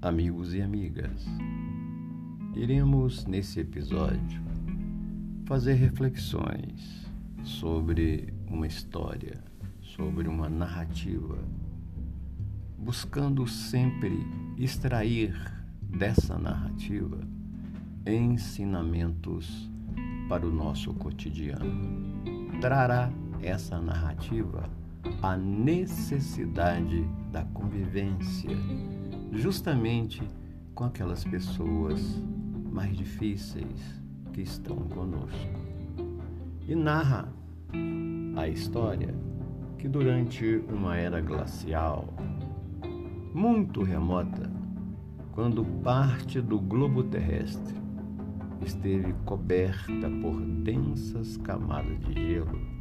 amigos e amigas. Iremos nesse episódio fazer reflexões sobre uma história, sobre uma narrativa, buscando sempre extrair dessa narrativa ensinamentos para o nosso cotidiano. Trará essa narrativa a necessidade da convivência justamente com aquelas pessoas mais difíceis que estão conosco. E narra a história que durante uma era glacial muito remota, quando parte do globo terrestre esteve coberta por densas camadas de gelo,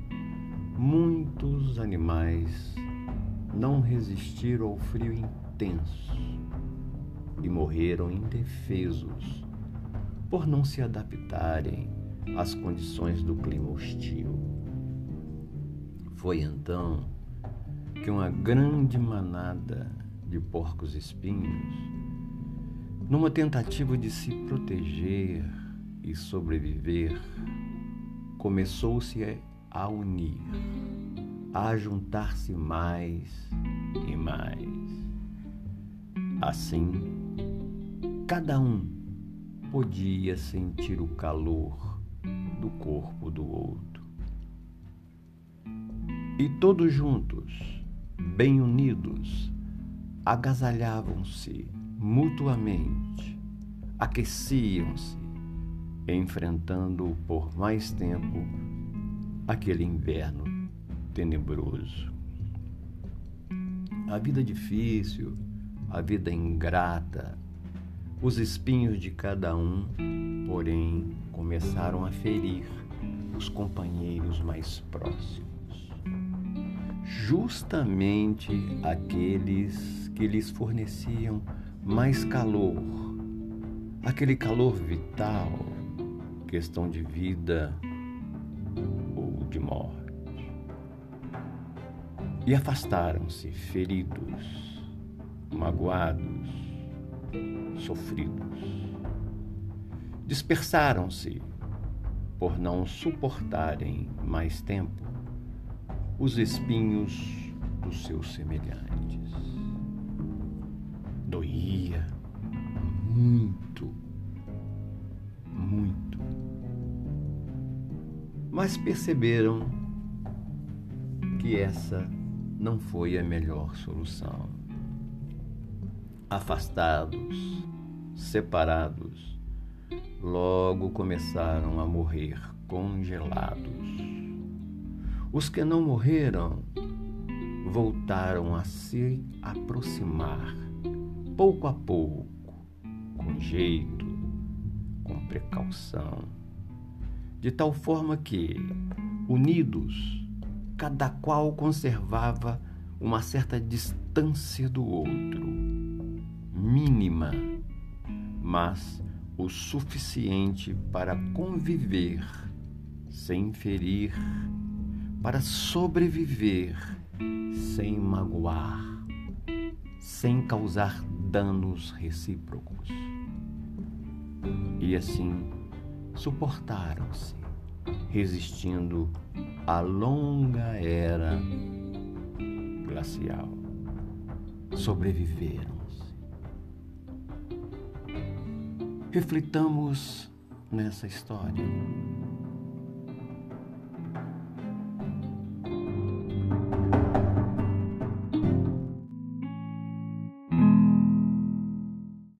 muitos animais não resistiram ao frio intenso e morreram indefesos por não se adaptarem às condições do clima hostil. Foi então que uma grande manada de porcos espinhos, numa tentativa de se proteger e sobreviver, começou-se a unir, a juntar-se mais e mais. Assim, cada um podia sentir o calor do corpo do outro. E todos juntos, bem unidos, agasalhavam-se mutuamente, aqueciam-se, enfrentando por mais tempo aquele inverno tenebroso. A vida difícil, a vida ingrata, os espinhos de cada um, porém, começaram a ferir os companheiros mais próximos. Justamente aqueles que lhes forneciam mais calor, aquele calor vital, questão de vida de morte. E afastaram-se feridos, magoados, sofridos. Dispersaram-se por não suportarem mais tempo os espinhos dos seus semelhantes. Doía muito. Mas perceberam que essa não foi a melhor solução afastados, separados, logo começaram a morrer congelados. Os que não morreram voltaram a se aproximar, pouco a pouco, com jeito, com precaução, de tal forma que, unidos, cada qual conservava uma certa distância do outro mínima, mas o suficiente para conviver sem ferir, para sobreviver sem magoar, sem causar danos recíprocos. E assim suportaram-se, resistindo à longa era glacial. Sobreviveram Reflitamos nessa história.